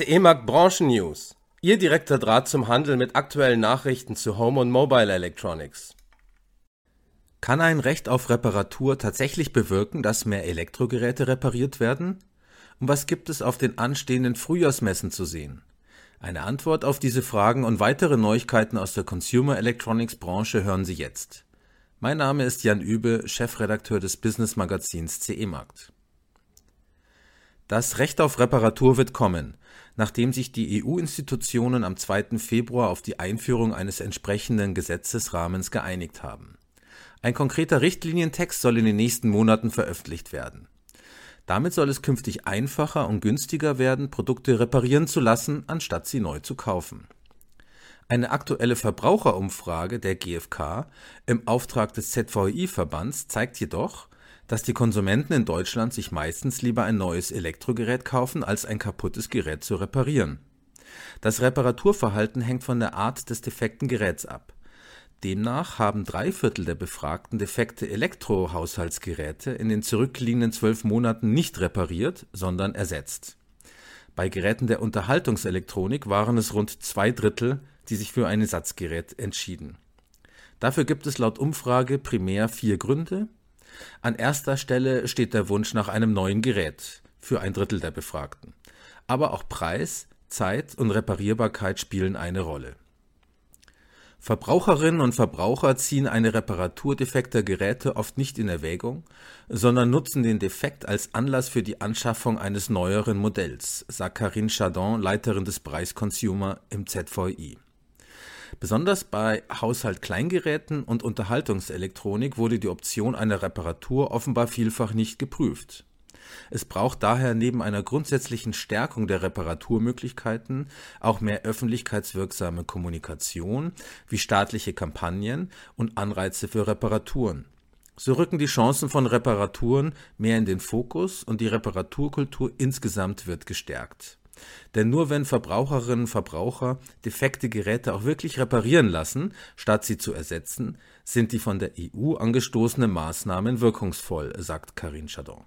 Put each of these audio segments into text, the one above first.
CE-Markt Branchen News. Ihr direkter Draht zum Handel mit aktuellen Nachrichten zu Home und Mobile Electronics. Kann ein Recht auf Reparatur tatsächlich bewirken, dass mehr Elektrogeräte repariert werden? Und was gibt es auf den anstehenden Frühjahrsmessen zu sehen? Eine Antwort auf diese Fragen und weitere Neuigkeiten aus der Consumer Electronics Branche hören Sie jetzt. Mein Name ist Jan Übe, Chefredakteur des Business Magazins CE Markt. Das Recht auf Reparatur wird kommen, nachdem sich die EU-Institutionen am 2. Februar auf die Einführung eines entsprechenden Gesetzesrahmens geeinigt haben. Ein konkreter Richtlinientext soll in den nächsten Monaten veröffentlicht werden. Damit soll es künftig einfacher und günstiger werden, Produkte reparieren zu lassen, anstatt sie neu zu kaufen. Eine aktuelle Verbraucherumfrage der GfK im Auftrag des ZVI-Verbands zeigt jedoch, dass die Konsumenten in Deutschland sich meistens lieber ein neues Elektrogerät kaufen, als ein kaputtes Gerät zu reparieren. Das Reparaturverhalten hängt von der Art des defekten Geräts ab. Demnach haben drei Viertel der Befragten defekte Elektrohaushaltsgeräte in den zurückliegenden zwölf Monaten nicht repariert, sondern ersetzt. Bei Geräten der Unterhaltungselektronik waren es rund zwei Drittel, die sich für ein Ersatzgerät entschieden. Dafür gibt es laut Umfrage primär vier Gründe. An erster Stelle steht der Wunsch nach einem neuen Gerät für ein Drittel der Befragten. Aber auch Preis, Zeit und Reparierbarkeit spielen eine Rolle. Verbraucherinnen und Verbraucher ziehen eine Reparatur defekter Geräte oft nicht in Erwägung, sondern nutzen den Defekt als Anlass für die Anschaffung eines neueren Modells, sagt Karine Chardon, Leiterin des Bereichs Consumer im ZVI. Besonders bei Haushalt-Kleingeräten und Unterhaltungselektronik wurde die Option einer Reparatur offenbar vielfach nicht geprüft. Es braucht daher neben einer grundsätzlichen Stärkung der Reparaturmöglichkeiten auch mehr öffentlichkeitswirksame Kommunikation wie staatliche Kampagnen und Anreize für Reparaturen. So rücken die Chancen von Reparaturen mehr in den Fokus und die Reparaturkultur insgesamt wird gestärkt. Denn nur wenn Verbraucherinnen und Verbraucher defekte Geräte auch wirklich reparieren lassen, statt sie zu ersetzen, sind die von der EU angestoßenen Maßnahmen wirkungsvoll, sagt Karine Chardon.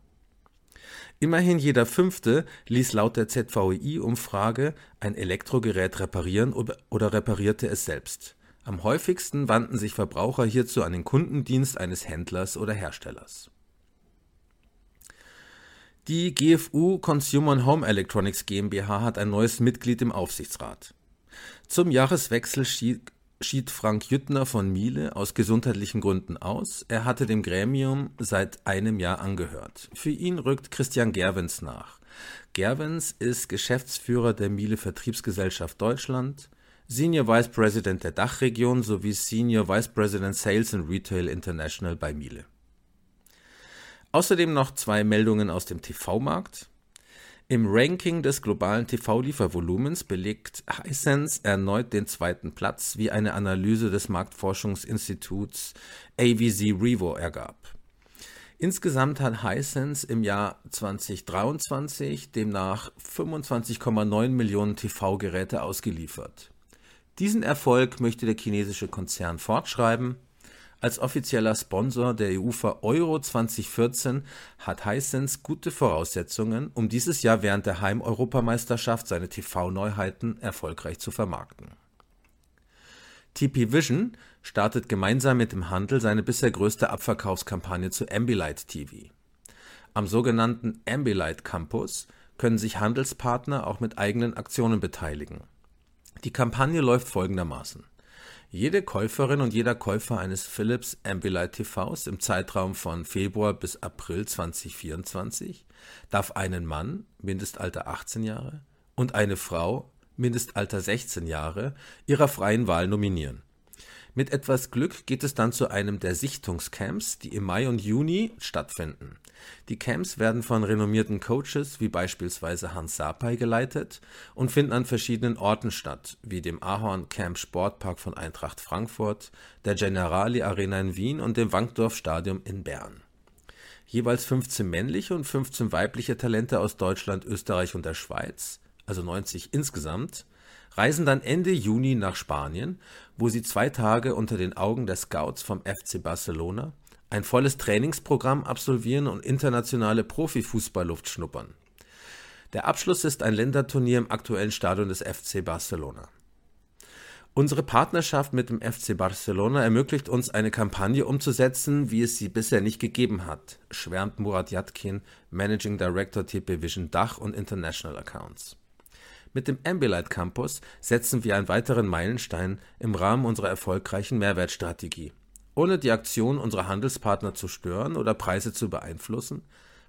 Immerhin jeder Fünfte ließ laut der ZVI-Umfrage ein Elektrogerät reparieren oder reparierte es selbst. Am häufigsten wandten sich Verbraucher hierzu an den Kundendienst eines Händlers oder Herstellers. Die GFU Consumer Home Electronics GmbH hat ein neues Mitglied im Aufsichtsrat. Zum Jahreswechsel schied Frank Jüttner von Miele aus gesundheitlichen Gründen aus. Er hatte dem Gremium seit einem Jahr angehört. Für ihn rückt Christian Gerwens nach. Gerwens ist Geschäftsführer der Miele Vertriebsgesellschaft Deutschland, Senior Vice President der Dachregion sowie Senior Vice President Sales and Retail International bei Miele. Außerdem noch zwei Meldungen aus dem TV-Markt. Im Ranking des globalen TV-Liefervolumens belegt Hisense erneut den zweiten Platz, wie eine Analyse des Marktforschungsinstituts AVZ Revo ergab. Insgesamt hat Hisense im Jahr 2023 demnach 25,9 Millionen TV-Geräte ausgeliefert. Diesen Erfolg möchte der chinesische Konzern fortschreiben als offizieller Sponsor der EUFA Euro 2014 hat Hisense gute Voraussetzungen, um dieses Jahr während der Heimeuropameisterschaft seine TV-Neuheiten erfolgreich zu vermarkten. TP Vision startet gemeinsam mit dem Handel seine bisher größte Abverkaufskampagne zu Ambilight TV. Am sogenannten Ambilight Campus können sich Handelspartner auch mit eigenen Aktionen beteiligen. Die Kampagne läuft folgendermaßen jede Käuferin und jeder Käufer eines Philips Ambilight TVs im Zeitraum von Februar bis April 2024 darf einen Mann, Mindestalter 18 Jahre, und eine Frau, Mindestalter 16 Jahre, ihrer freien Wahl nominieren mit etwas Glück geht es dann zu einem der Sichtungscamps, die im Mai und Juni stattfinden. Die Camps werden von renommierten Coaches wie beispielsweise Hans Sapai geleitet und finden an verschiedenen Orten statt, wie dem Ahorn Camp Sportpark von Eintracht Frankfurt, der Generali Arena in Wien und dem Wankdorf Stadium in Bern. Jeweils 15 männliche und 15 weibliche Talente aus Deutschland, Österreich und der Schweiz, also 90 insgesamt, reisen dann Ende Juni nach Spanien, wo sie zwei Tage unter den Augen der Scouts vom FC Barcelona ein volles Trainingsprogramm absolvieren und internationale Profifußballluft schnuppern. Der Abschluss ist ein Länderturnier im aktuellen Stadion des FC Barcelona. Unsere Partnerschaft mit dem FC Barcelona ermöglicht uns eine Kampagne umzusetzen, wie es sie bisher nicht gegeben hat, schwärmt Murat Yatkin, Managing Director TP Vision Dach und International Accounts. Mit dem Ambilight Campus setzen wir einen weiteren Meilenstein im Rahmen unserer erfolgreichen Mehrwertstrategie. Ohne die Aktion unserer Handelspartner zu stören oder Preise zu beeinflussen,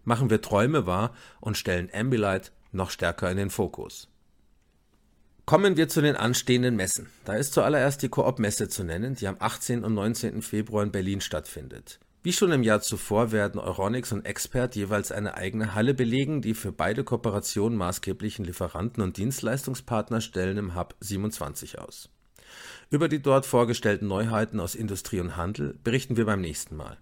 machen wir Träume wahr und stellen Ambilight noch stärker in den Fokus. Kommen wir zu den anstehenden Messen. Da ist zuallererst die Koop-Messe zu nennen, die am 18. und 19. Februar in Berlin stattfindet. Wie schon im Jahr zuvor werden Euronics und Expert jeweils eine eigene Halle belegen, die für beide Kooperationen maßgeblichen Lieferanten und Dienstleistungspartner stellen im Hub 27 aus. Über die dort vorgestellten Neuheiten aus Industrie und Handel berichten wir beim nächsten Mal.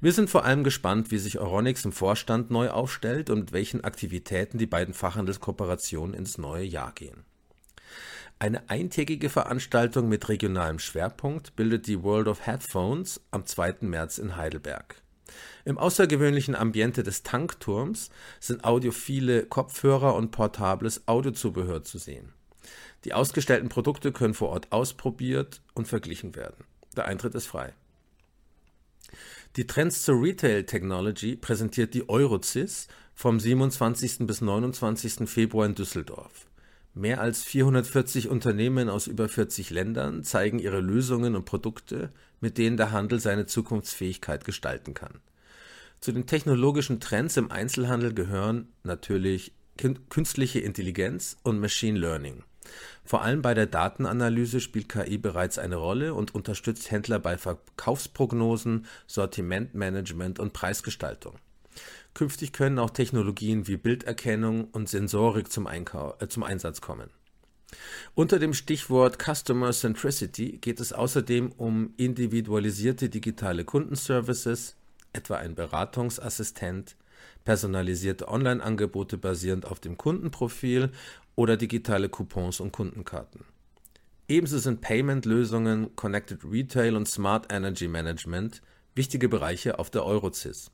Wir sind vor allem gespannt, wie sich Euronics im Vorstand neu aufstellt und mit welchen Aktivitäten die beiden Fachhandelskooperationen ins neue Jahr gehen. Eine eintägige Veranstaltung mit regionalem Schwerpunkt bildet die World of Headphones am 2. März in Heidelberg. Im außergewöhnlichen Ambiente des Tankturms sind audiophile Kopfhörer und portables Audiozubehör zu sehen. Die ausgestellten Produkte können vor Ort ausprobiert und verglichen werden. Der Eintritt ist frei. Die Trends zur Retail Technology präsentiert die Eurozis vom 27. bis 29. Februar in Düsseldorf. Mehr als 440 Unternehmen aus über 40 Ländern zeigen ihre Lösungen und Produkte, mit denen der Handel seine Zukunftsfähigkeit gestalten kann. Zu den technologischen Trends im Einzelhandel gehören natürlich künstliche Intelligenz und Machine Learning. Vor allem bei der Datenanalyse spielt KI bereits eine Rolle und unterstützt Händler bei Verkaufsprognosen, Sortimentmanagement und Preisgestaltung. Künftig können auch Technologien wie Bilderkennung und Sensorik zum, Einkau äh, zum Einsatz kommen. Unter dem Stichwort Customer Centricity geht es außerdem um individualisierte digitale Kundenservices, etwa ein Beratungsassistent, personalisierte Online-Angebote basierend auf dem Kundenprofil oder digitale Coupons und Kundenkarten. Ebenso sind Payment-Lösungen, Connected Retail und Smart Energy Management wichtige Bereiche auf der Eurozis.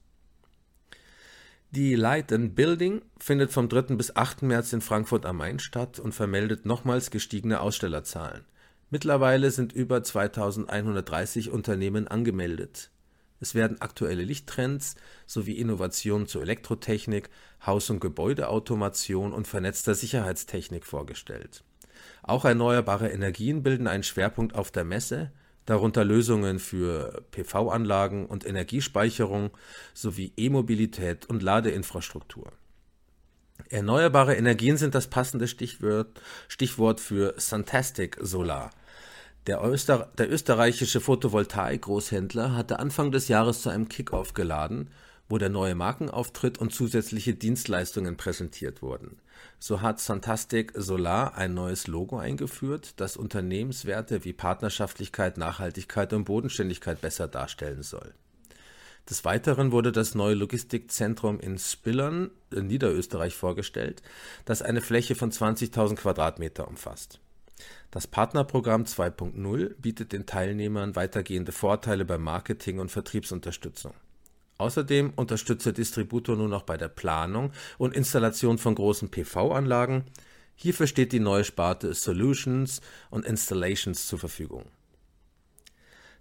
Die Light Building findet vom 3. bis 8. März in Frankfurt am Main statt und vermeldet nochmals gestiegene Ausstellerzahlen. Mittlerweile sind über 2130 Unternehmen angemeldet. Es werden aktuelle Lichttrends sowie Innovationen zur Elektrotechnik, Haus- und Gebäudeautomation und vernetzter Sicherheitstechnik vorgestellt. Auch erneuerbare Energien bilden einen Schwerpunkt auf der Messe, darunter Lösungen für PV-Anlagen und Energiespeicherung sowie E-Mobilität und Ladeinfrastruktur. Erneuerbare Energien sind das passende Stichwort, Stichwort für Suntastic Solar. Der, Öster, der österreichische Photovoltaik-Großhändler hatte Anfang des Jahres zu einem Kickoff geladen, wo der neue Markenauftritt und zusätzliche Dienstleistungen präsentiert wurden. So hat Santastic Solar ein neues Logo eingeführt, das Unternehmenswerte wie Partnerschaftlichkeit, Nachhaltigkeit und Bodenständigkeit besser darstellen soll. Des Weiteren wurde das neue Logistikzentrum in Spillern in Niederösterreich vorgestellt, das eine Fläche von 20.000 Quadratmeter umfasst. Das Partnerprogramm 2.0 bietet den Teilnehmern weitergehende Vorteile bei Marketing und Vertriebsunterstützung. Außerdem unterstützt der Distributor nun auch bei der Planung und Installation von großen PV-Anlagen. Hierfür steht die neue Sparte Solutions und Installations zur Verfügung.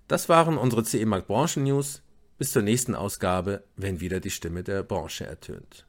Das waren unsere CE Markt Branchen News. Bis zur nächsten Ausgabe, wenn wieder die Stimme der Branche ertönt.